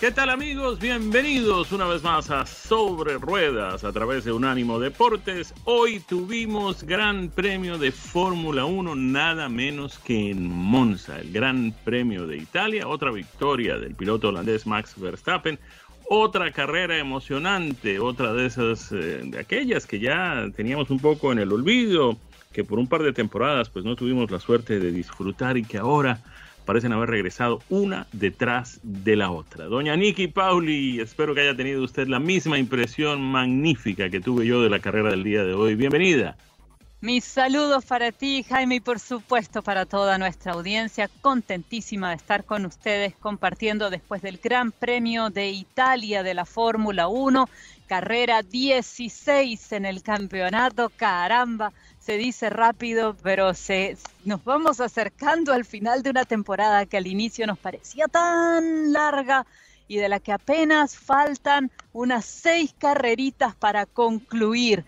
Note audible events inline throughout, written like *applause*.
¿Qué tal amigos? Bienvenidos una vez más a Sobre Ruedas a través de Unánimo Deportes. Hoy tuvimos Gran Premio de Fórmula 1, nada menos que en Monza, el Gran Premio de Italia, otra victoria del piloto holandés Max Verstappen, otra carrera emocionante, otra de esas, eh, de aquellas que ya teníamos un poco en el olvido, que por un par de temporadas pues no tuvimos la suerte de disfrutar y que ahora parecen haber regresado una detrás de la otra. Doña Nikki Pauli, espero que haya tenido usted la misma impresión magnífica que tuve yo de la carrera del día de hoy. Bienvenida. Mis saludos para ti, Jaime, y por supuesto para toda nuestra audiencia. Contentísima de estar con ustedes compartiendo después del Gran Premio de Italia de la Fórmula 1, carrera 16 en el campeonato. Caramba, se dice rápido, pero se, nos vamos acercando al final de una temporada que al inicio nos parecía tan larga y de la que apenas faltan unas seis carreritas para concluir.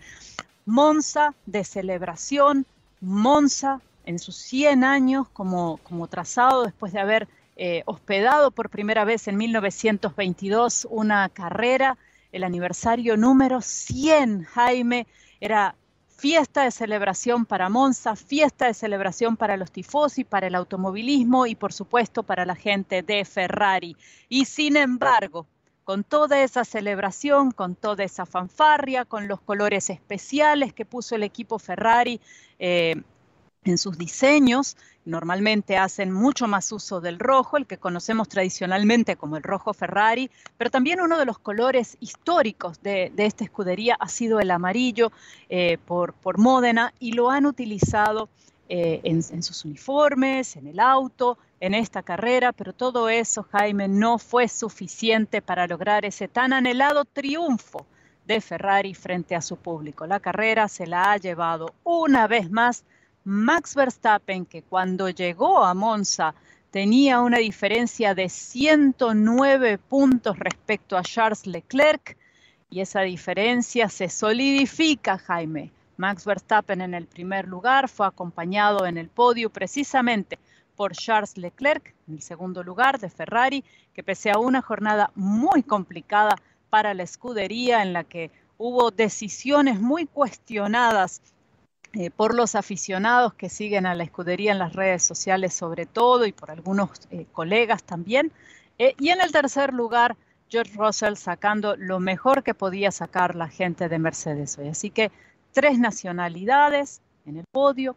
Monza de celebración, Monza en sus 100 años como, como trazado después de haber eh, hospedado por primera vez en 1922 una carrera, el aniversario número 100, Jaime, era fiesta de celebración para Monza, fiesta de celebración para los tifosi, para el automovilismo y por supuesto para la gente de Ferrari. Y sin embargo, con toda esa celebración, con toda esa fanfarria, con los colores especiales que puso el equipo Ferrari, eh, en sus diseños. Normalmente hacen mucho más uso del rojo, el que conocemos tradicionalmente como el rojo Ferrari, pero también uno de los colores históricos de, esta escudería ha sido el amarillo eh, por, por Módena y lo han utilizado eh, en, en, sus uniformes, en el auto, en esta carrera, pero todo eso, Jaime, no fue suficiente para lograr ese tan anhelado triunfo de Ferrari frente a su público. La carrera se la ha llevado una vez más Max Verstappen, que cuando llegó a Monza tenía una diferencia de 109 puntos respecto a Charles Leclerc, y esa diferencia se solidifica, Jaime. Max Verstappen en el primer lugar fue acompañado en el podio precisamente por Charles Leclerc, en el segundo lugar de Ferrari, que pese a una jornada muy complicada para la escudería en la que hubo decisiones muy cuestionadas eh, por los aficionados que siguen a la escudería en las redes sociales sobre todo y por algunos eh, colegas también. Eh, y en el tercer lugar, George Russell sacando lo mejor que podía sacar la gente de Mercedes hoy. Así que tres nacionalidades en el podio,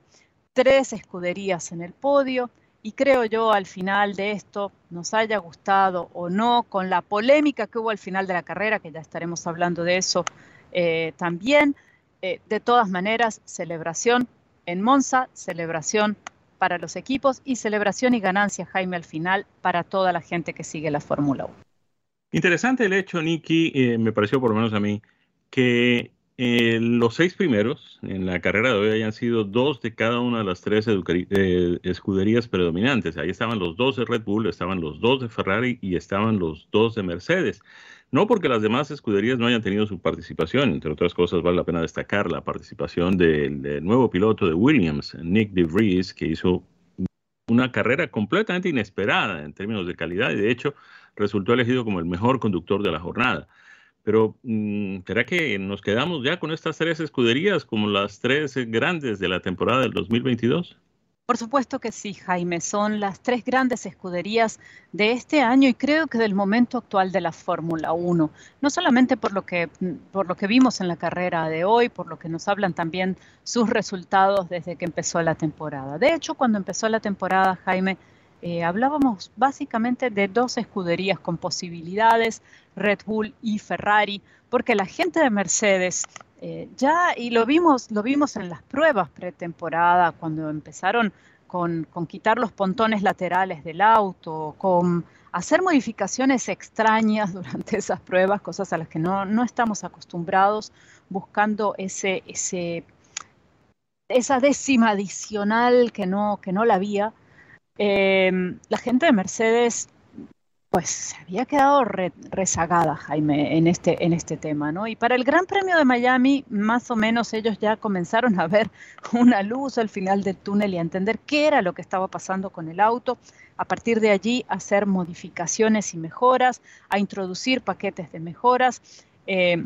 tres escuderías en el podio. Y creo yo al final de esto, nos haya gustado o no, con la polémica que hubo al final de la carrera, que ya estaremos hablando de eso también, eh, de todas maneras, celebración en Monza, celebración para los equipos y celebración y ganancia, Jaime, al final para toda la gente que sigue la Fórmula 1. Interesante el hecho, Nicky, eh, me pareció por lo menos a mí, que eh, los seis primeros en la carrera de hoy hayan sido dos de cada una de las tres escuderías predominantes. Ahí estaban los dos de Red Bull, estaban los dos de Ferrari y estaban los dos de Mercedes. No porque las demás escuderías no hayan tenido su participación, entre otras cosas vale la pena destacar la participación del, nuevo piloto de Williams, Nick DeVries, que hizo una carrera completamente inesperada en términos de calidad y de hecho resultó elegido como el mejor conductor de la jornada. Pero mm, ¿será que nos quedamos ya con estas tres escuderías como las tres grandes de la temporada del 2022? Por supuesto que sí, Jaime. Son las tres grandes escuderías de este año y creo que del momento actual de la Fórmula 1. No solamente por lo, que, por lo que vimos en la carrera de hoy, por lo que nos hablan también sus resultados desde que empezó la temporada. De hecho, cuando empezó la temporada, Jaime, eh, hablábamos básicamente de dos escuderías con posibilidades, Red Bull y Ferrari, porque la gente de Mercedes eh, ya, y lo vimos, lo vimos en las pruebas pretemporada, cuando empezaron con, quitar los pontones laterales del auto, con hacer modificaciones extrañas *laughs* durante esas pruebas, cosas a las que no, no estamos acostumbrados, buscando ese, ese, esa décima adicional que no, que no la había. Eh, la gente de Mercedes pues se había quedado rezagada, Jaime, en este, en este tema, ¿no? Y para el Gran Premio de Miami, más o menos ellos ya comenzaron a ver una luz al final del túnel y a entender qué era lo que estaba pasando con el auto. A partir de allí, hacer modificaciones y mejoras, a introducir paquetes de mejoras. Eh,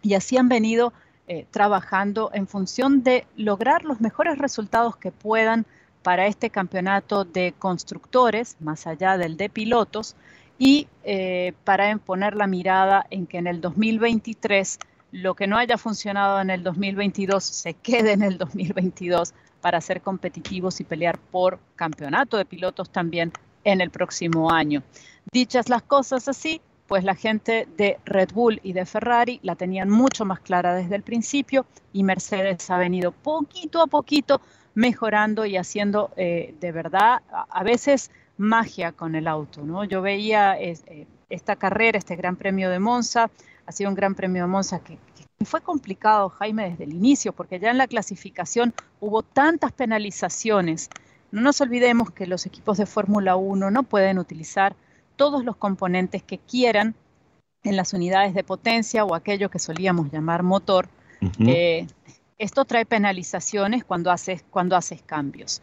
y así han venido eh, trabajando en función de lograr los mejores resultados que puedan para este campeonato de constructores, más allá del de pilotos, y eh, para poner la mirada en que en el 2023 lo que no haya funcionado en el 2022 se quede en el 2022 para ser competitivos y pelear por campeonato de pilotos también en el próximo año. Dichas las cosas así, pues la gente de Red Bull y de Ferrari la tenían mucho más clara desde el principio y Mercedes ha venido poquito a poquito mejorando y haciendo eh, de verdad a veces magia con el auto, ¿no? Yo veía eh, esta carrera, este Gran Premio de Monza, ha sido un Gran Premio de Monza que, fue complicado, Jaime, desde el inicio, porque ya en la clasificación hubo tantas penalizaciones. No nos olvidemos que los equipos de Fórmula 1 no pueden utilizar todos los componentes que quieran en las unidades de potencia o aquello que solíamos llamar motor. Esto trae penalizaciones cuando haces, cambios.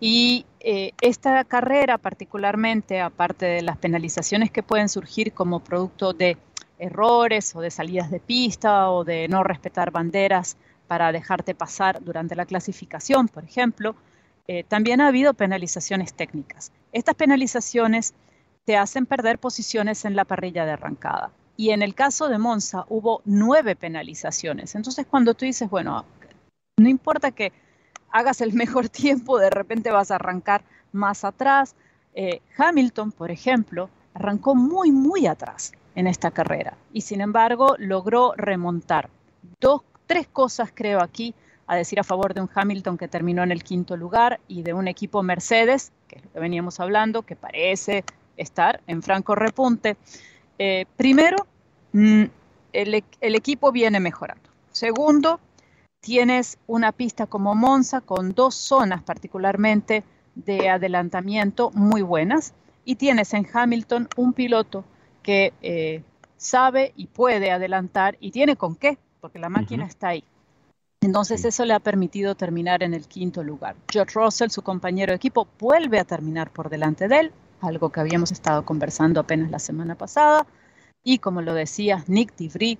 Y eh, esta carrera particularmente, aparte de las penalizaciones que pueden surgir como producto de errores o de salidas de pista o de no respetar banderas para dejarte pasar durante la clasificación, por ejemplo, eh, también ha habido penalizaciones técnicas. Estas penalizaciones te hacen perder posiciones en la parrilla de arrancada. Y en el caso de Monza hubo nueve penalizaciones. Entonces cuando tú dices, bueno, no importa que hagas el mejor *laughs* tiempo, de repente vas a arrancar más atrás. Eh, Hamilton, por ejemplo, arrancó muy, muy atrás en esta carrera y sin embargo logró remontar. Dos, tres cosas creo aquí a decir a favor de un Hamilton que terminó en el quinto lugar y de un equipo Mercedes, que es lo que veníamos hablando, que parece estar en franco repunte. Eh, primero, mm, el, el equipo viene mejorando. Segundo, tienes una pista como Monza con dos zonas particularmente de adelantamiento muy buenas y tienes en Hamilton un piloto que eh, sabe y puede adelantar y tiene con qué, porque la máquina está ahí. Entonces eso le ha permitido terminar en el quinto lugar. George Russell, su compañero de equipo, vuelve a terminar por delante de él, algo que habíamos estado conversando apenas la semana pasada. Y como lo decía Nick DeVry,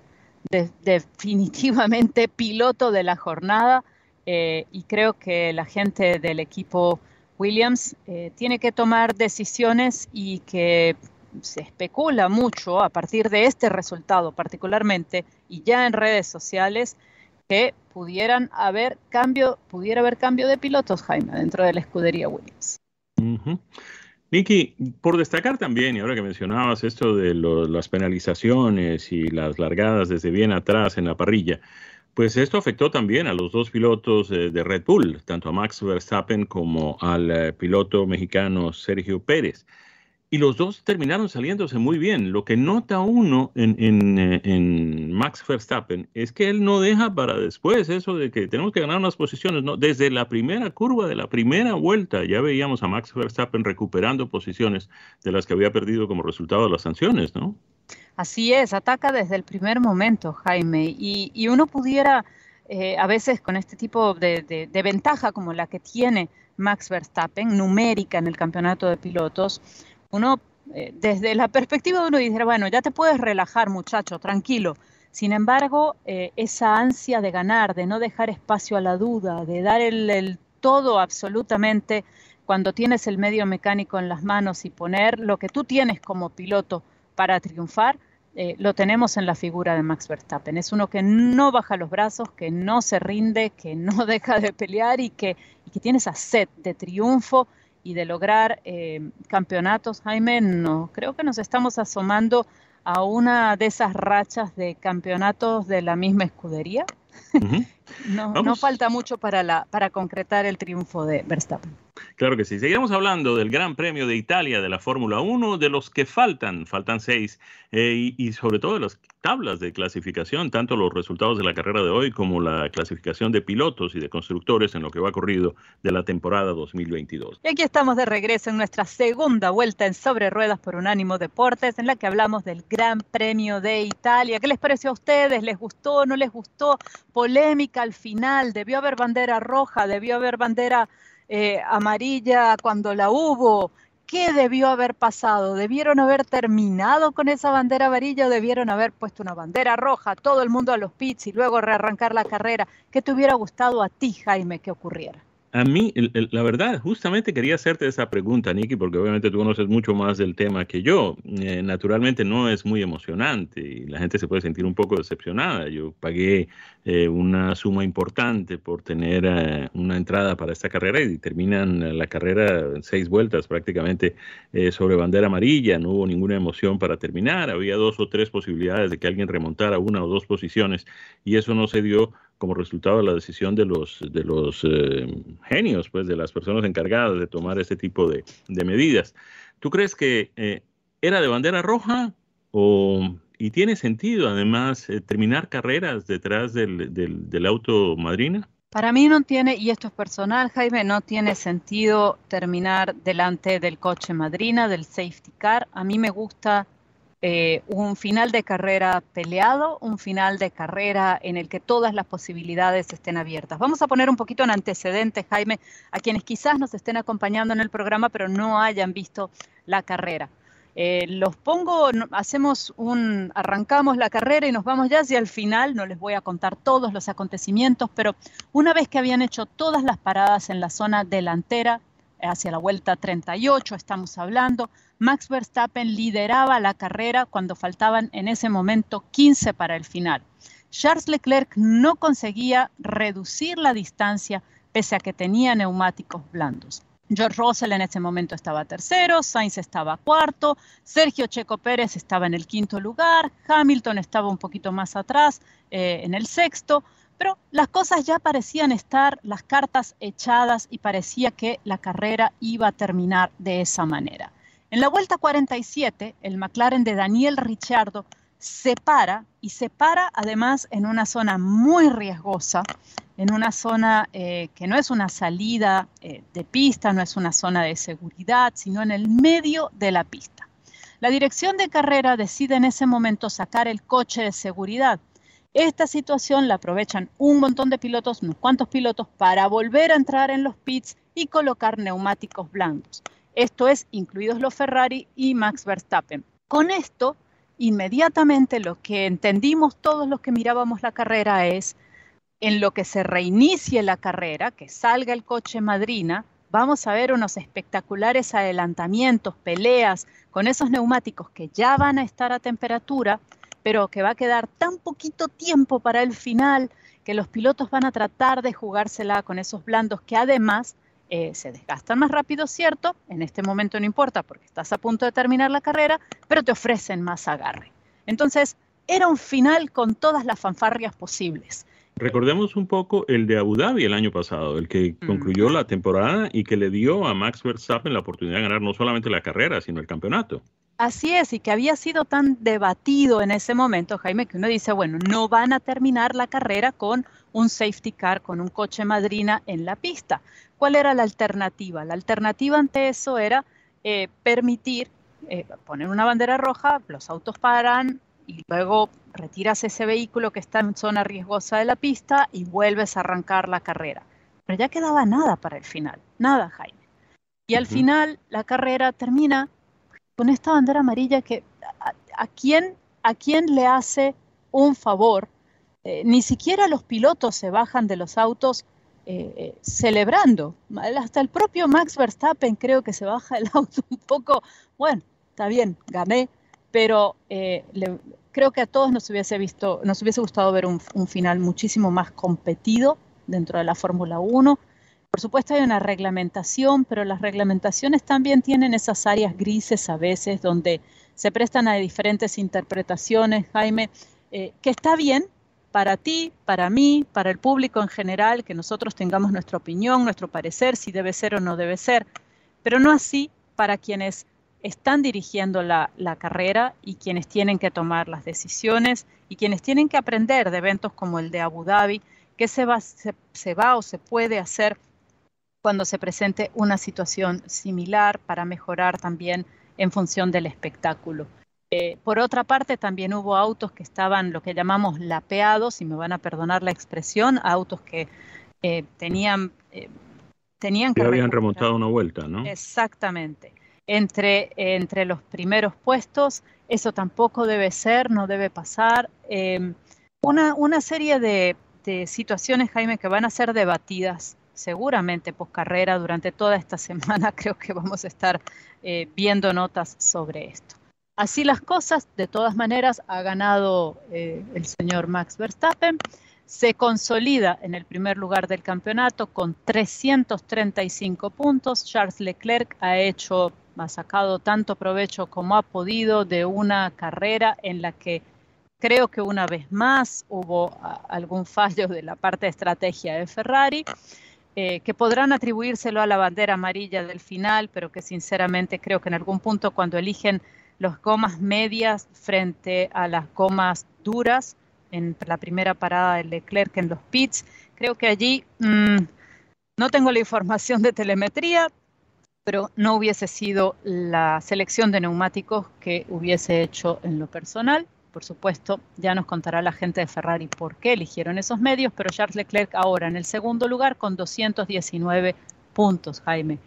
definitivamente *laughs* piloto de la jornada eh, y creo que la gente del equipo Williams eh, tiene que tomar decisiones y que se especula mucho a partir de este resultado particularmente y ya en redes sociales que pudieran haber cambio, pudiera haber cambio de pilotos, Jaime, dentro de la escudería Williams. Vicky, por destacar también, y ahora que mencionabas esto de las penalizaciones y las largadas desde bien atrás en la parrilla, pues esto afectó también a los dos pilotos de Red Bull, tanto a Max Verstappen como al eh, piloto mexicano Sergio Pérez y los dos terminaron saliéndose muy bien. Lo que nota uno en, eh, Max Verstappen es que él no deja para después eso de que tenemos que ganar unas posiciones. No, desde la primera curva de la primera vuelta ya veíamos a Max Verstappen recuperando posiciones de las que había perdido como resultado de las sanciones, ¿no? Así es, ataca desde el primer momento, Jaime, y, uno pudiera eh, a veces con este tipo de ventaja como la que tiene Max Verstappen, numérica en el campeonato de pilotos, uno, eh, desde la perspectiva de uno, dice, bueno, ya te puedes relajar, muchacho, tranquilo. Sin embargo, eh, esa ansia de ganar, de no dejar espacio a la duda, de dar el, todo absolutamente cuando tienes el medio mecánico en las manos y poner lo que tú tienes como piloto para triunfar, eh, lo tenemos en la figura de Max Verstappen. Es uno que no baja los brazos, que no se rinde, que no *laughs* deja de pelear y que, que tiene esa sed de triunfo y de lograr eh, campeonatos. Jaime, no, creo que nos estamos asomando a una de esas rachas de campeonatos de la misma escudería. *laughs* no, no, falta mucho para, la, para concretar el triunfo de Verstappen. Claro que sí. Seguiremos hablando del Gran Premio de Italia de la Fórmula 1, de los que faltan, faltan seis, eh, y, sobre todo de las tablas de clasificación, tanto los resultados de la carrera de hoy como la clasificación de pilotos y de constructores en lo que va corrido de la temporada 2022. Y aquí estamos de regreso en nuestra segunda vuelta en Sobre Ruedas por Unánimo Deportes, en la que hablamos del Gran Premio de Italia. ¿Qué les pareció a ustedes? ¿Les gustó? ¿No les gustó? Polémica al final, debió haber bandera roja, debió haber bandera eh, amarilla cuando la hubo. ¿Qué debió haber pasado? ¿Debieron haber terminado con esa bandera amarilla o debieron haber puesto una bandera roja, todo el mundo a los pits y luego rearrancar la carrera? ¿Qué te hubiera gustado a ti, Jaime, que ocurriera? A mí, la verdad, justamente quería hacerte esa pregunta, Nicky, porque obviamente tú conoces mucho más del tema que yo. Eh, naturalmente no es muy emocionante y la gente se puede sentir un poco decepcionada. Yo pagué eh, una suma importante por tener eh, una entrada para esta carrera y terminan la carrera en seis vueltas prácticamente sobre bandera amarilla. No hubo ninguna emoción para terminar. Había dos o tres posibilidades de que alguien remontara una o dos posiciones y eso no se dio como resultado de la decisión de los, de los eh, genios, pues de las personas encargadas de tomar este tipo de, medidas. ¿Tú crees que eh, era de bandera roja o, y tiene sentido además eh, terminar carreras detrás del, del, del auto madrina? Para mí no tiene, y esto es personal, Jaime, no tiene sentido terminar delante del coche madrina, del safety car. A mí me gusta eh, un final de carrera peleado, un final de carrera en el que todas las posibilidades estén abiertas. Vamos a poner un poquito en antecedentes, Jaime, a quienes quizás nos estén acompañando en el programa, pero no hayan visto la carrera. Eh, los pongo, hacemos un, arrancamos la carrera y nos vamos ya hacia el final, no les voy a contar todos los acontecimientos, pero una vez que habían hecho todas las paradas en la zona delantera, hacia la vuelta 38 estamos hablando, Max Verstappen lideraba la carrera cuando faltaban en ese momento 15 para el final. Charles Leclerc no conseguía reducir la distancia pese a que tenía neumáticos blandos. George Russell en ese momento estaba tercero, Sainz estaba cuarto, Sergio Checo Pérez estaba en el quinto lugar, Hamilton estaba un poquito más atrás eh, en el sexto, pero las cosas ya parecían estar, las cartas echadas y parecía que la carrera iba a terminar de esa manera. En la vuelta 47, el McLaren de Daniel Ricciardo se para y se para además en una zona muy riesgosa, en una zona eh, que no es una salida eh, de pista, no es una zona de seguridad, sino en el medio de la pista. La dirección de carrera decide en ese momento sacar el coche de seguridad. Esta situación la aprovechan un montón de pilotos, unos cuantos pilotos, para volver a entrar en los pits y colocar neumáticos blancos. Esto es, incluidos los Ferrari y Max Verstappen. Con esto, inmediatamente lo que entendimos todos los que mirábamos la carrera es, en lo que se reinicie la carrera, que salga el coche madrina, vamos a ver unos espectaculares adelantamientos, peleas con esos neumáticos que ya van a estar a temperatura, pero que va a quedar tan poquito tiempo para el final que los pilotos van a tratar de jugársela con esos blandos que además eh, se desgastan más rápido, cierto, en este momento no importa porque estás a punto de terminar la carrera, pero te ofrecen más agarre. Entonces, era un final con todas las fanfarrias posibles. Recordemos un poco el de Abu Dhabi el año pasado, el que concluyó la temporada y que le dio a Max Verstappen la oportunidad de ganar no solamente la carrera, sino el campeonato. Así es, y que había sido tan debatido en ese momento, Jaime, que uno dice, bueno, no van a terminar la carrera con un safety car, con un coche madrina en la pista. ¿Cuál era la alternativa? La alternativa ante eso era eh, permitir eh, poner una bandera roja, los autos paran y luego retiras ese vehículo que está en zona riesgosa de la pista y vuelves a arrancar la carrera. Pero ya quedaba nada para el final, nada, Jaime. Y al final la carrera termina con esta bandera amarilla que a, quién, a quién le hace un favor. Eh, ni siquiera los pilotos se bajan de los autos celebrando. Hasta el propio Max Verstappen creo que se baja el *laughs* auto un poco, bueno, está bien, gané, pero creo que a todos nos hubiese, visto, nos hubiese gustado ver un, un final muchísimo más competido dentro de la Fórmula 1 por supuesto hay una reglamentación, pero las reglamentaciones también tienen esas áreas grises a veces donde se prestan a diferentes interpretaciones, Jaime, eh, que está bien para ti, para mí, para el público en general, que nosotros tengamos nuestra opinión, nuestro parecer, si debe ser o no debe ser, pero no así para quienes están dirigiendo la, carrera y quienes tienen que tomar las decisiones y quienes tienen que aprender de eventos como el de Abu Dhabi, qué se va, se va o se puede hacer cuando se presente una situación similar para mejorar también en función del espectáculo. Eh, por otra parte, también hubo autos que estaban lo que llamamos lapeados, y me van a perdonar la expresión, autos que eh, tenían, eh, tenían que... habían remontado una vuelta, ¿no? Exactamente. Entre, entre los primeros puestos, eso tampoco debe ser, no debe pasar. Una, una, serie de, de situaciones, Jaime, que van a ser debatidas seguramente post carrera durante toda esta *laughs* semana creo que vamos a estar eh, viendo notas sobre esto. Así las cosas, de todas maneras, ha ganado eh, el señor Max Verstappen, se consolida en el primer lugar del campeonato con 335 puntos. Charles Leclerc ha hecho, ha sacado tanto provecho como ha podido de una carrera en la que creo que una vez más hubo algún fallo de la parte de estrategia de Ferrari. Eh, que podrán atribuírselo a la bandera amarilla del final, pero que sinceramente creo que en algún punto cuando eligen las gomas medias frente a las gomas duras en la primera parada de Leclerc en los pits, creo que allí mm, no tengo la información de telemetría, pero no hubiese sido la selección de neumáticos que hubiese hecho en lo personal. Por supuesto, ya nos contará la gente de Ferrari por qué eligieron esos medios, pero Charles Leclerc ahora en el segundo lugar con 219 puntos, Jaime.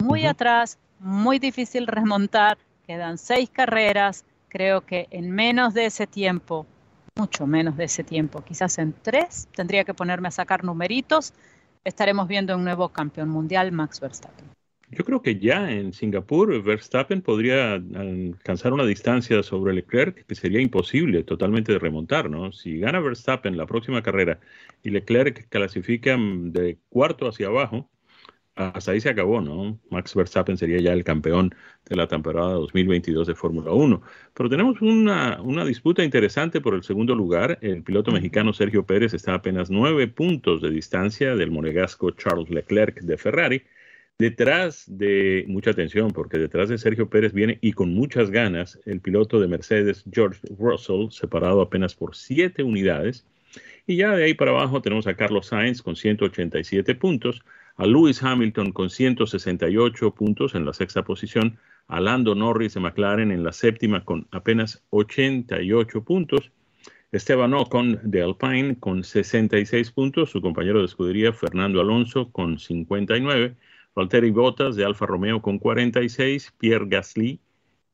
Muy atrás, muy difícil remontar, quedan seis carreras, creo que en menos de ese tiempo, mucho menos de ese tiempo, quizás en tres, tendría que ponerme a sacar numeritos, estaremos viendo un nuevo campeón mundial, Max Verstappen. Yo creo que ya en Singapur Verstappen podría alcanzar una distancia sobre Leclerc que sería imposible totalmente de remontar, ¿no? Si gana Verstappen la próxima carrera y Leclerc clasifica de cuarto hacia abajo, hasta ahí se acabó, ¿no? Max Verstappen sería ya el campeón de la temporada 2022 de Fórmula 1. Pero tenemos una, una, disputa interesante por el segundo lugar. El piloto mexicano Sergio Pérez está a apenas nueve puntos de distancia del monegasco Charles Leclerc de Ferrari. Detrás de, mucha atención, porque detrás de Sergio Pérez viene y con muchas ganas el piloto de Mercedes, George Russell, separado apenas por siete unidades. Y ya de ahí para abajo tenemos a Carlos Sainz con 187 puntos, a Lewis Hamilton con 168 puntos en la sexta posición, a Lando Norris de McLaren en la séptima con apenas 88 puntos, Esteban Ocon de Alpine con 66 puntos, su compañero de escudería Fernando Alonso con 59, Valtteri Bottas de Alfa Romeo con 46, Pierre Gasly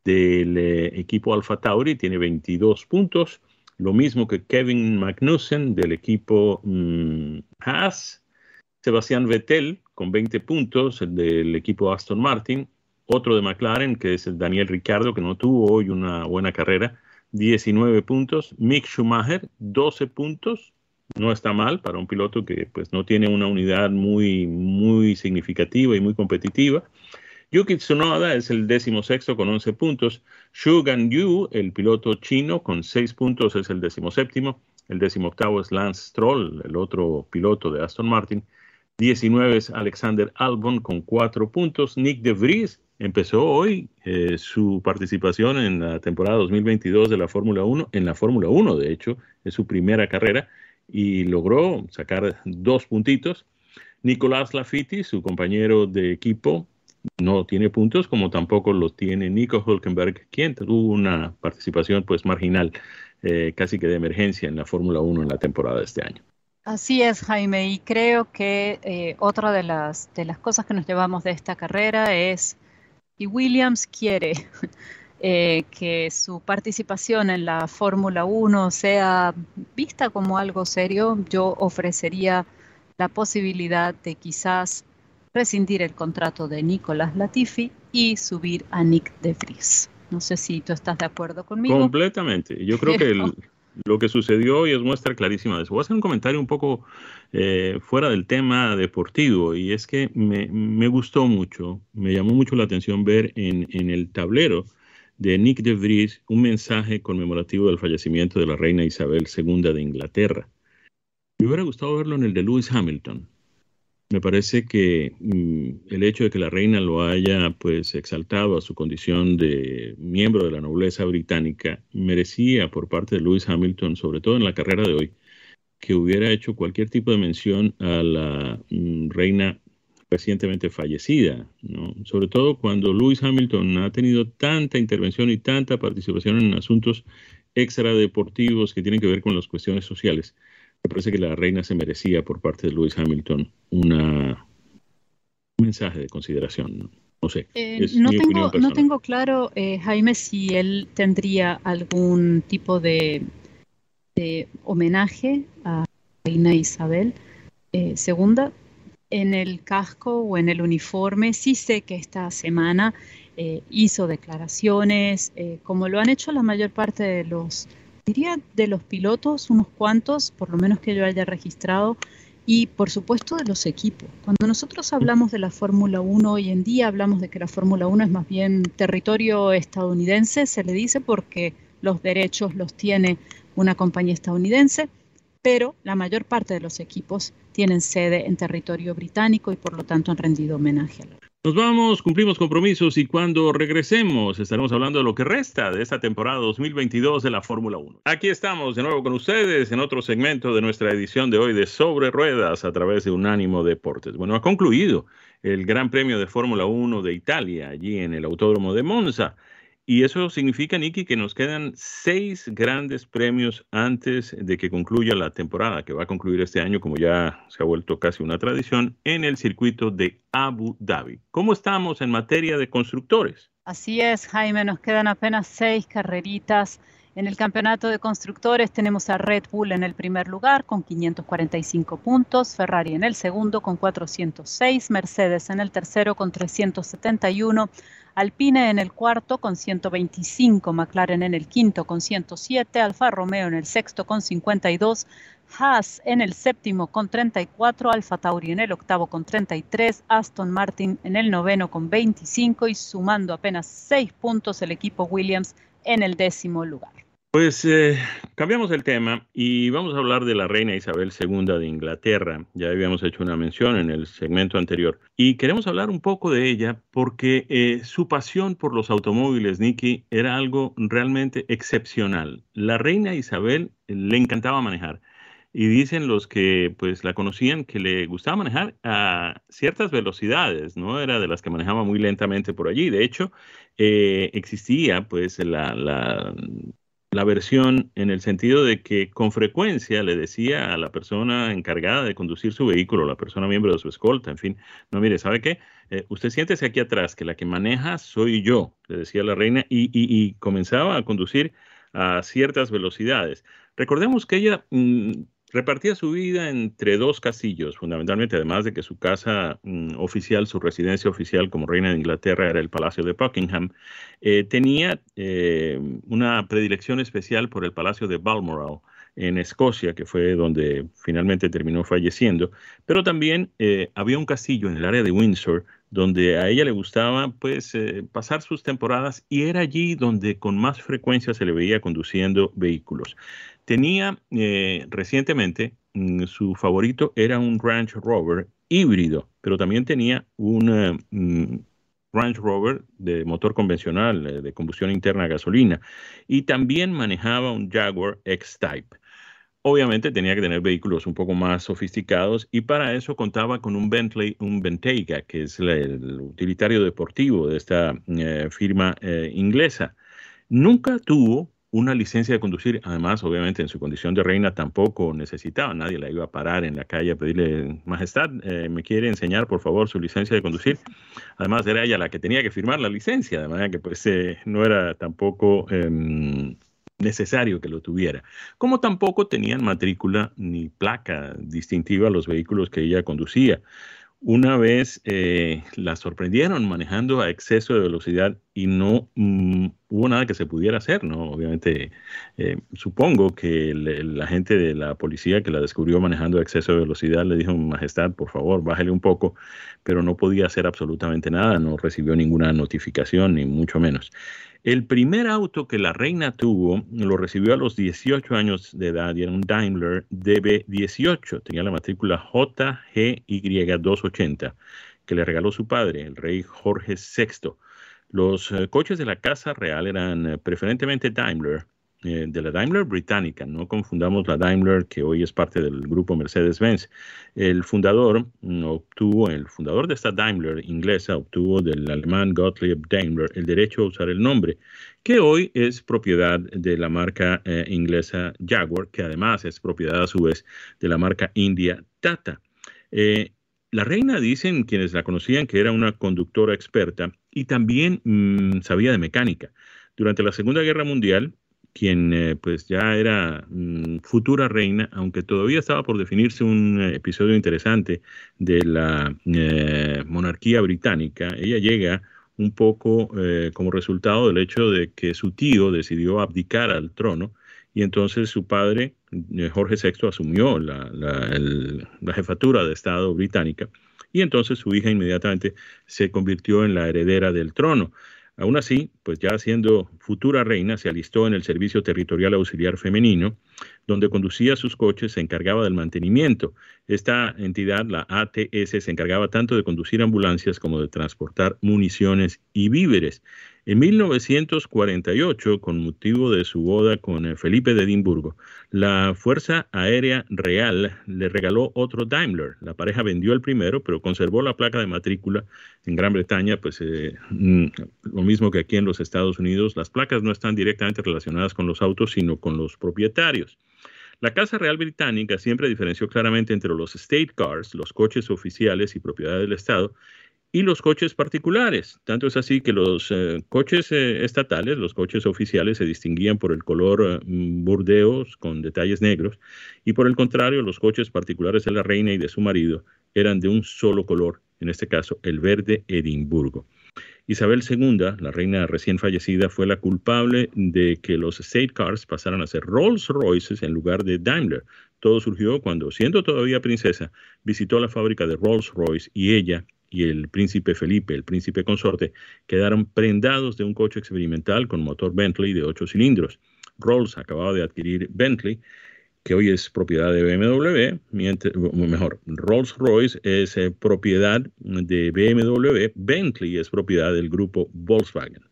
del eh, equipo Alfa Tauri tiene 22 puntos, lo mismo que Kevin Magnussen del equipo mm, Haas, Sebastián Vettel con 20 puntos del equipo Aston Martin, otro de McLaren que es el Daniel Ricciardo que no tuvo hoy una buena carrera, 19 puntos, Mick Schumacher 12 puntos, no está mal para un piloto que pues no tiene una unidad muy, muy significativa y muy competitiva. Yuki Tsunoda es el décimo sexto con 11 puntos. Xu Yu, el piloto chino, con 6 puntos es el décimo séptimo. El décimo octavo es Lance Stroll, el otro piloto de Aston Martin. 19 es Alexander Albon con 4 puntos. Nick De Vries empezó hoy eh, su participación en la temporada 2022 de la Fórmula 1, en la Fórmula 1 de hecho, es su primera carrera y logró sacar dos puntitos. Nicolás Lafitti, su compañero de equipo, no tiene puntos, como tampoco los tiene Nico Hulkenberg, quien tuvo una participación pues marginal, eh, casi que de emergencia en la Fórmula 1 en la temporada de este año. Así es, Jaime, y creo que eh, otra de las, de las cosas que nos llevamos de esta carrera es, y Williams quiere eh, que su participación en la Fórmula 1 sea vista como algo serio, yo ofrecería la posibilidad de quizás rescindir el contrato de Nicolás Latifi y subir a Nick de Vries. No sé si tú estás de acuerdo conmigo. Completamente. Yo creo que *laughs* lo que sucedió hoy es muestra clarísima de eso. Voy a hacer un comentario un poco eh, fuera del tema deportivo y es que me, gustó mucho, me llamó mucho la atención ver en, en el tablero de Nick de Vries un mensaje conmemorativo del fallecimiento de la reina Isabel II de Inglaterra. Me hubiera gustado verlo en el de Lewis Hamilton. Me parece que mm, el hecho de que la reina lo haya pues exaltado a su condición de miembro de la nobleza británica merecía por parte de Lewis Hamilton, sobre todo en la carrera de hoy, que hubiera hecho cualquier tipo de mención a la mm, reina recientemente fallecida, ¿no? sobre todo cuando Lewis Hamilton ha tenido tanta intervención y tanta participación en asuntos extradeportivos que tienen que ver con las cuestiones sociales. Me parece que la reina se merecía por parte de Lewis Hamilton una, un mensaje de consideración. No, sé. Eh, no, tengo, no, tengo, claro, eh, Jaime, si él tendría algún tipo de, de homenaje a reina Isabel eh, II en el casco o en el uniforme. Sí sé que esta semana eh, hizo declaraciones, eh, como lo han hecho la mayor parte de los, diría de los pilotos, unos cuantos, por lo menos que yo haya registrado, y por supuesto de los equipos. Cuando nosotros hablamos de la Fórmula 1 hoy en día, hablamos de que la Fórmula 1 es más bien territorio estadounidense, se le dice porque los derechos los tiene una compañía estadounidense, pero la mayor parte de los equipos tienen sede en territorio británico y por lo tanto han rendido homenaje a la nos vamos, cumplimos compromisos y cuando regresemos estaremos hablando de lo que resta de esta temporada 2022 de la Fórmula 1. Aquí estamos de nuevo con ustedes en otro segmento de nuestra edición de hoy de Sobre Ruedas a través de Unánimo Deportes. Bueno, ha concluido el Gran Premio de Fórmula 1 de Italia allí en el Autódromo de Monza. Y eso significa, Nicky, que nos quedan seis grandes premios antes de que concluya la temporada, que va a concluir este año, como ya se ha vuelto casi una tradición, en el circuito de Abu Dhabi. ¿Cómo estamos en materia de constructores? Así es, Jaime, nos quedan apenas seis carreritas. En el campeonato de constructores tenemos a Red Bull en el primer lugar con 545 puntos, Ferrari en el segundo con 406, Mercedes en el tercero con 371, Alpine en el cuarto con 125, McLaren en el quinto con 107, Alfa Romeo en el sexto con 52, Haas en el séptimo con 34, Alfa Tauri en el octavo con 33, Aston Martin en el noveno con 25 y sumando apenas 6 puntos el equipo Williams en el décimo lugar. Pues eh, cambiamos el tema y vamos a hablar de la reina Isabel II de Inglaterra. Ya habíamos hecho una mención en el segmento anterior. Y queremos hablar un poco de ella porque eh, su pasión por los automóviles, Nicky, era algo realmente excepcional. La reina Isabel le encantaba manejar. Y dicen los que pues la conocían que le gustaba manejar a ciertas velocidades, no era de las que manejaba muy lentamente por allí. De hecho, eh, existía pues la, la la versión en el sentido de que con frecuencia le decía a la persona encargada de conducir su vehículo, la persona miembro de su escolta, en fin, no, mire, ¿sabe qué? Eh, usted siéntese aquí atrás, que la que maneja soy yo, le decía la reina, y, comenzaba a conducir a ciertas velocidades. Recordemos que ella mm, repartía su vida entre dos castillos, fundamentalmente, además de que su casa mm, oficial, su residencia oficial como reina de Inglaterra era el Palacio de Buckingham, eh, tenía eh, una predilección especial por el Palacio de Balmoral en Escocia, que fue donde finalmente terminó falleciendo, pero también eh, había un castillo en el área de Windsor donde a ella le gustaba pues pasar sus temporadas y era allí donde con más frecuencia se le veía conduciendo vehículos. Tenía eh, recientemente, mm, su favorito era un Range Rover híbrido, pero también tenía un eh, mm, Range Rover de motor convencional, eh, de combustión interna a gasolina, y también manejaba un Jaguar X-Type. Obviamente tenía que tener vehículos un poco más sofisticados y para eso contaba con un Bentley, un Bentayga, que es el utilitario deportivo de esta firma inglesa. Nunca tuvo una licencia de conducir, además, obviamente, en su condición de reina tampoco necesitaba, nadie la iba a parar en la calle a pedirle, Majestad, eh, ¿me quiere enseñar, por favor, su licencia de conducir? Además, era ella la que tenía que firmar la licencia, de manera que pues eh, no era tampoco em, necesario que lo tuviera, como tampoco tenían matrícula ni placa distintiva los vehículos que ella conducía. Una vez eh, la sorprendieron manejando a exceso de velocidad y no mm, hubo nada que se pudiera hacer, ¿no? Obviamente, eh, supongo que la gente de la policía que la descubrió manejando a exceso de velocidad le dijo, Majestad, por favor, bájale un poco, pero no podía hacer absolutamente nada, no recibió ninguna notificación, ni mucho menos. El primer auto que la reina tuvo lo recibió a los 18 años de edad y era un Daimler DB18. Tenía la matrícula JGY280 que le regaló su padre, el rey Jorge VI. Los eh, coches de la Casa Real eran eh, preferentemente Daimler eh, de la Daimler británica, no confundamos la Daimler que hoy es parte del grupo Mercedes-Benz. El fundador mm, obtuvo, el fundador de esta Daimler inglesa obtuvo del alemán Gottlieb Daimler el derecho a usar el nombre, que hoy es propiedad de la marca inglesa Jaguar, que además es propiedad a su vez de la marca india Tata. La reina dicen quienes la conocían que era una conductora experta y también mm, sabía de mecánica. Durante la Segunda Guerra Mundial, quien eh, pues ya era mm, futura reina, aunque todavía estaba por definirse un eh, episodio interesante de la eh, monarquía británica, ella llega un poco como resultado del hecho de que su tío decidió abdicar al trono y entonces su padre, Jorge VI, asumió la, la jefatura de Estado británica y entonces su hija inmediatamente se convirtió en la heredera del trono. Aún así, pues ya siendo futura reina, se alistó en el Servicio Territorial Auxiliar Femenino, donde conducía sus coches, se encargaba del mantenimiento. Esta entidad, la ATS, se encargaba tanto de conducir ambulancias como de transportar municiones y víveres. En 1948, con motivo de su boda con eh, Felipe de Edimburgo, la Fuerza Aérea Real le regaló otro Daimler. La pareja vendió el primero, pero conservó la placa de matrícula en Gran Bretaña, pues eh, mm, lo mismo que aquí en los Estados Unidos, las placas no están directamente relacionadas con los autos, sino con los propietarios. La Casa Real Británica siempre diferenció claramente entre los state cars, los coches oficiales y propiedad del Estado, y los coches particulares. Tanto es así que los eh, coches eh, estatales, los coches oficiales, se distinguían por el color eh, burdeos con detalles negros y por el contrario, los coches particulares de la reina y de su marido eran de un solo color, en este caso el verde Edimburgo. Isabel II, la reina recién fallecida, fue la culpable de que los State Cars pasaran a ser Rolls Royces en lugar de Daimler. Todo surgió cuando, siendo todavía princesa, visitó la fábrica de Rolls Royce y ella y el príncipe Felipe, el príncipe consorte, quedaron prendados de un coche experimental con motor Bentley de ocho cilindros. Rolls acababa de adquirir Bentley, que hoy es propiedad de BMW, mientras, mejor, Rolls Royce es eh, propiedad de BMW, Bentley es propiedad del grupo Volkswagen.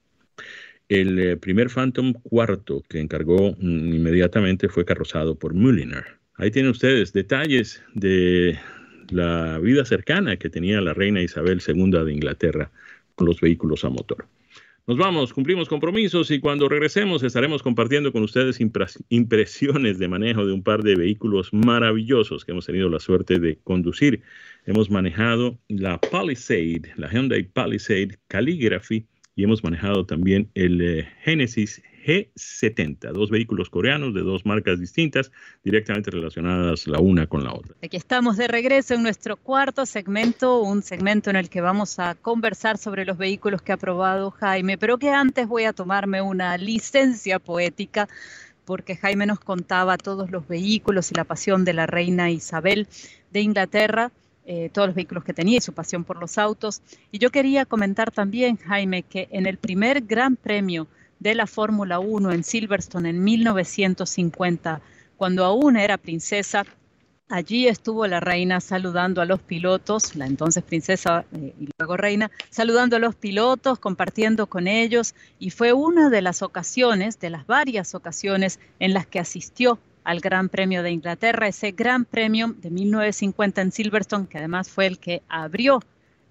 El eh, primer Phantom cuarto que encargó mm, inmediatamente fue carrozado por Mulliner. Ahí tienen ustedes detalles de la vida cercana que tenía la reina Isabel II de Inglaterra con los vehículos a motor. Nos vamos, cumplimos compromisos y cuando regresemos estaremos compartiendo con ustedes impresiones de manejo de un par de vehículos maravillosos que hemos tenido la suerte de conducir. Hemos manejado la Palisade, la Hyundai Palisade Calligraphy y hemos manejado también el eh, Genesis G70, dos vehículos coreanos de dos marcas distintas, directamente relacionadas la una con la otra. Aquí estamos de regreso en nuestro cuarto segmento, un segmento en el que vamos a conversar sobre los vehículos que ha probado Jaime, pero que antes voy a tomarme una licencia poética porque Jaime nos contaba todos los vehículos y la pasión de la reina Isabel de Inglaterra. Eh, todos los vehículos que tenía y su pasión por los autos. Y yo quería comentar también, Jaime, que en el primer Gran Premio de la Fórmula 1 en Silverstone en 1950, cuando aún era princesa. Allí estuvo la reina saludando a los pilotos, la entonces princesa eh, y luego reina, saludando a los pilotos, compartiendo con ellos, y fue una de las ocasiones, de las varias ocasiones en las que asistió al Gran Premio de Inglaterra, ese Gran Premio de 1950 en Silverstone, que además fue el que abrió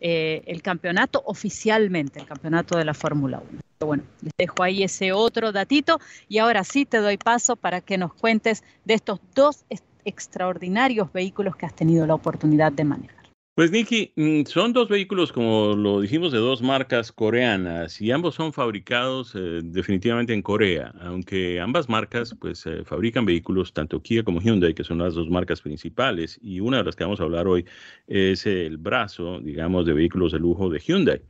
eh, el campeonato oficialmente, el campeonato de la Fórmula 1. Bueno, les dejo ahí ese otro datito y ahora sí te doy paso para que nos cuentes de estos dos extraordinarios vehículos que has tenido la oportunidad de manejar. Pues Nicky, mm, son dos vehículos, como lo dijimos, de dos marcas coreanas y ambos son fabricados eh, definitivamente en Corea, aunque ambas marcas pues eh, fabrican vehículos, tanto Kia como Hyundai, que son las dos marcas principales, y una de las que vamos a hablar hoy es el brazo, digamos, de vehículos de lujo de Hyundai.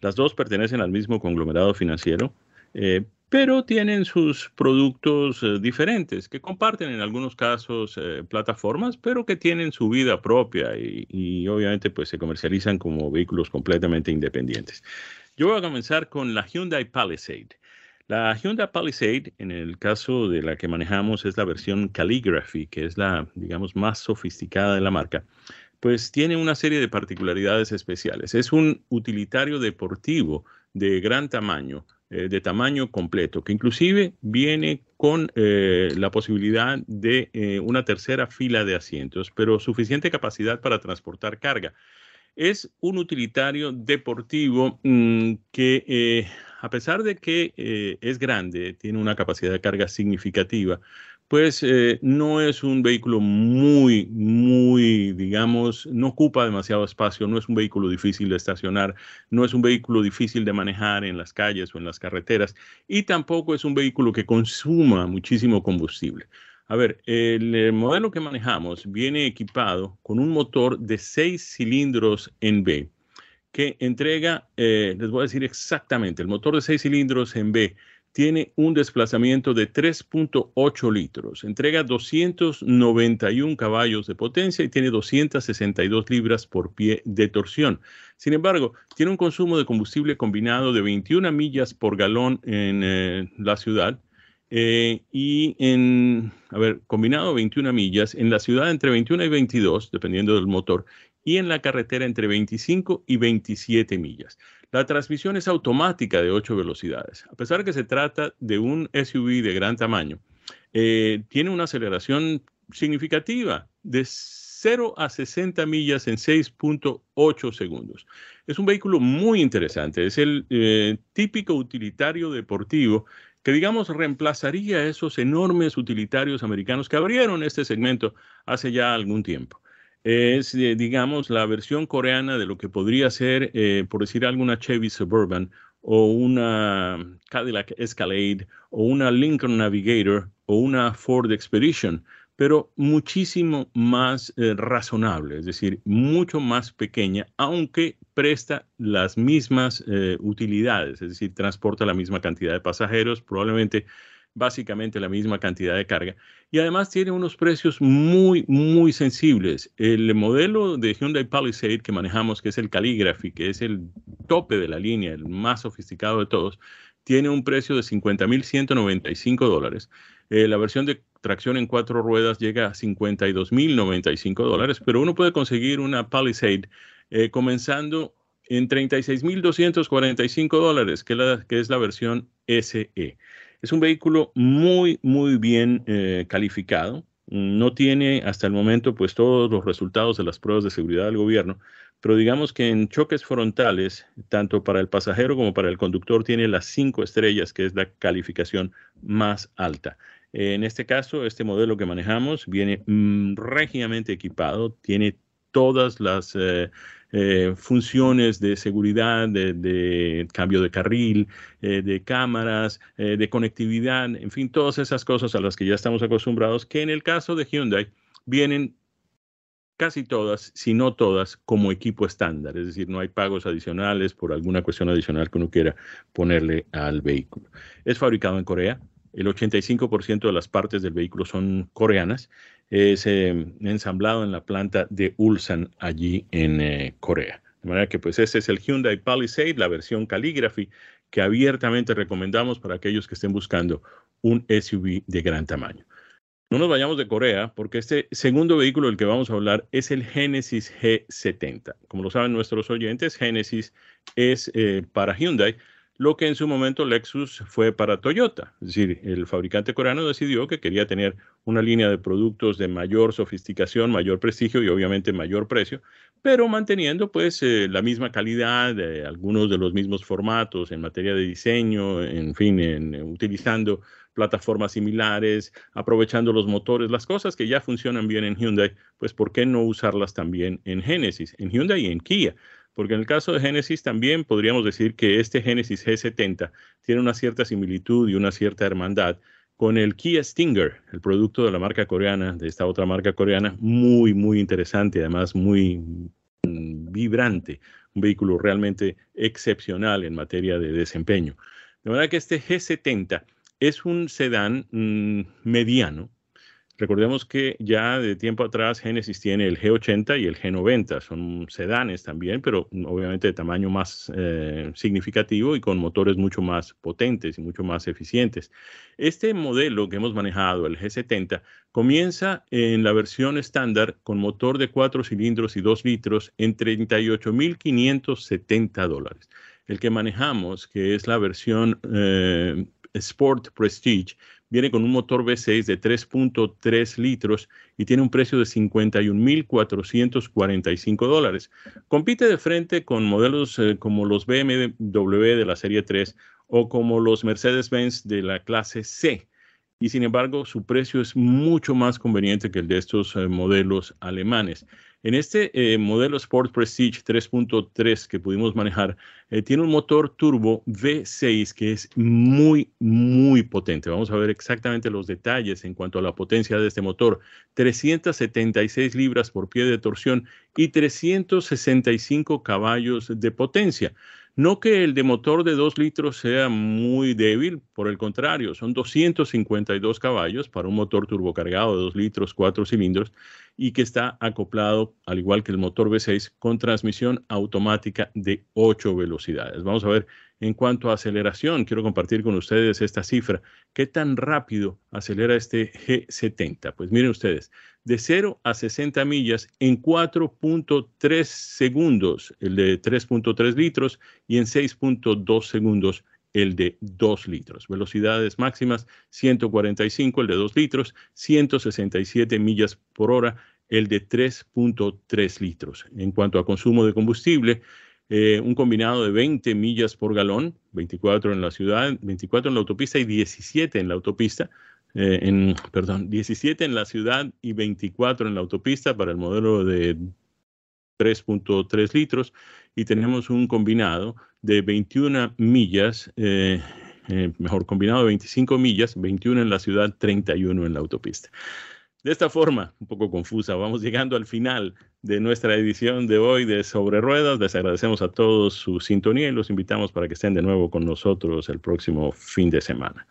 Las dos pertenecen al mismo conglomerado financiero, eh, pero tienen sus productos eh, diferentes, que comparten en algunos casos eh, plataformas, pero que tienen su vida propia y, obviamente pues se comercializan como vehículos completamente independientes. Yo voy a comenzar con la Hyundai Palisade. La Hyundai Palisade, en el caso de la que manejamos, es la versión Calligraphy, que es la, digamos, más sofisticada de la marca, pues tiene una serie de particularidades especiales. Es un utilitario deportivo de gran tamaño, eh, de tamaño completo, que inclusive viene con eh, la posibilidad de eh, una tercera fila de asientos, pero suficiente capacidad para transportar carga. Es un utilitario deportivo mm, que, a pesar de que es grande, tiene una capacidad de carga significativa, pues eh, no es un vehículo muy, muy, digamos, no ocupa demasiado espacio, no es un vehículo difícil de estacionar, no es un vehículo difícil de manejar en las calles o en las carreteras y tampoco es un vehículo que consuma muchísimo combustible. A ver, el, modelo que manejamos viene equipado con un motor de seis cilindros en B que entrega, eh, les voy a decir exactamente, el motor de seis cilindros en B tiene un desplazamiento de 3.8 litros, entrega 291 caballos de potencia y tiene 262 libras por pie de torsión. Sin embargo, tiene un consumo de combustible combinado de 21 millas por galón en eh, la ciudad eh, y en, a ver, combinado 21 millas, en la ciudad entre 21 y 22, dependiendo del motor, y en la carretera entre 25 y 27 millas. La transmisión es automática de 8 velocidades. A pesar de que se trata de un SUV de gran tamaño, eh, tiene una aceleración significativa de 0 a 60 millas en 6.8 segundos. Es un vehículo muy interesante. Es el eh, típico utilitario deportivo que, digamos, reemplazaría esos enormes utilitarios americanos que abrieron este segmento hace ya algún tiempo es, eh, digamos, la versión coreana de lo que podría ser, eh, por decir alguna Chevy Suburban o una Cadillac Escalade o una Lincoln Navigator o una Ford Expedition, pero muchísimo más eh, razonable, es decir, mucho más pequeña, aunque presta las mismas utilidades, es decir, transporta la misma cantidad de pasajeros, probablemente básicamente la misma cantidad de carga y además tiene unos precios muy, muy sensibles. El modelo de Hyundai Palisade que manejamos, que es el Calligraphy, que es el tope de la línea, el más sofisticado de todos, tiene un precio de 50.195 dólares. Eh, la versión de tracción en cuatro ruedas llega a 52.095 dólares, pero uno puede conseguir una Palisade eh, comenzando en 36.245 dólares, que, que es la versión SE. Es un vehículo muy, muy bien eh, calificado. No tiene hasta el momento pues todos los resultados de las pruebas de seguridad del gobierno, pero digamos que en choques frontales, tanto para el pasajero como para el conductor, tiene las cinco estrellas, que es la calificación más alta. En este caso, este modelo que manejamos viene mm, regiamente equipado, tiene todas las eh, eh, funciones de seguridad, de, cambio de carril, eh, de cámaras, eh, de conectividad, en fin, todas esas cosas a las que ya estamos acostumbrados, que en el caso de Hyundai vienen casi todas, si no todas, como equipo estándar, es decir, no hay pagos adicionales por alguna cuestión adicional que uno quiera ponerle al vehículo. Es fabricado en Corea, el 85% de las partes del vehículo son coreanas es eh, ensamblado en la planta de Ulsan allí en eh, Corea. De manera que pues ese es el Hyundai Palisade, la versión Calligraphy, que abiertamente recomendamos para aquellos que estén buscando un SUV de gran tamaño. No nos vayamos de Corea porque este segundo vehículo del que vamos a hablar es el Genesis G70. Como lo saben nuestros oyentes, Genesis es eh, para Hyundai lo que en su momento Lexus fue para Toyota. Es decir, el fabricante coreano decidió que quería tener una línea de productos de mayor sofisticación, mayor prestigio y obviamente mayor precio, pero manteniendo pues eh, la misma calidad, eh, algunos de los mismos formatos en materia de diseño, en fin, en, utilizando plataformas similares, aprovechando los motores, las cosas que ya funcionan bien en Hyundai, pues ¿por qué no usarlas también en Genesis, en Hyundai y en Kia? Porque en el caso de Genesis también podríamos decir que este Genesis G70 tiene una cierta similitud y una cierta hermandad con el Kia Stinger, el producto de la marca coreana, de esta otra marca coreana, muy, muy interesante, además muy mm, vibrante, un vehículo realmente excepcional en materia de desempeño. De manera que este G70 es un sedán mm, mediano, Recordemos que ya de tiempo atrás Genesis tiene el G80 y el G90, son sedanes también, pero obviamente de tamaño más eh, significativo y con motores mucho más potentes y mucho más eficientes. Este modelo que hemos manejado, el G70, comienza en la versión estándar con motor de 4 cilindros y 2 litros en 38.570 dólares. El que manejamos, que es la versión eh, Sport Prestige, viene con un motor V6 de 3.3 litros y tiene un precio de 51.445 dólares. Compite de frente con modelos eh, como los BMW de la serie 3 o como los Mercedes-Benz de la clase C. Y sin embargo, su precio es mucho más conveniente que el de estos eh, modelos alemanes. En este eh, modelo Sport Prestige 3.3 que pudimos manejar, eh, tiene un motor turbo V6 que es muy, muy potente. Vamos a ver exactamente los detalles en cuanto a la potencia de este motor. 376 libras por pie de torsión y 365 caballos de potencia. No que el de motor de 2 litros sea muy débil, por el contrario, son 252 caballos para un motor turbocargado de 2 litros, 4 cilindros, y que está acoplado, al igual que el motor V6, con transmisión automática de 8 velocidades. Vamos a ver en cuanto a aceleración, quiero compartir con ustedes esta cifra. ¿Qué tan rápido acelera este G70? Pues miren ustedes, de 0 a 60 millas en 4.3 segundos, el de 3.3 litros, y en 6.2 segundos el de 2 litros. Velocidades máximas 145 el de 2 litros, 167 millas por hora el de 3.3 litros. En cuanto a consumo de combustible, eh, un combinado de 20 millas por galón, 24 en la ciudad, 24 en la autopista y 17 en la autopista. Eh, en, perdón, 17 en la ciudad y 24 en la autopista para el modelo de 3.3 litros y tenemos un combinado de 21 millas, eh, eh, mejor combinado de 25 millas, 21 en la ciudad, 31 en la autopista. De esta forma, un poco confusa, vamos llegando al final de nuestra edición de hoy de Sobre Ruedas. Les agradecemos a todos su sintonía y los invitamos para que estén de nuevo con nosotros el próximo fin de semana.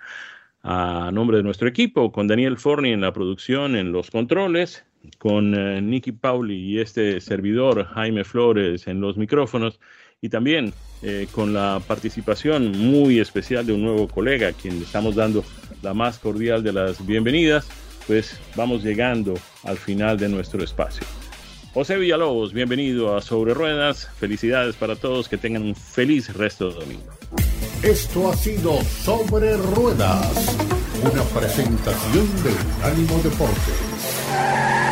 A nombre de nuestro equipo, con Daniel Forni en la producción, en los controles, con eh, Nicky Pauli y este servidor, Jaime Flores, en los micrófonos, y también eh, con la participación muy especial de un nuevo colega, a quien le estamos dando la más cordial de las bienvenidas, pues vamos llegando al final de nuestro espacio. José Villalobos, bienvenido a Sobre Ruedas. Felicidades para todos, que tengan un feliz resto de domingo. Esto ha sido Sobre Ruedas, una presentación de Ánimo Deportes.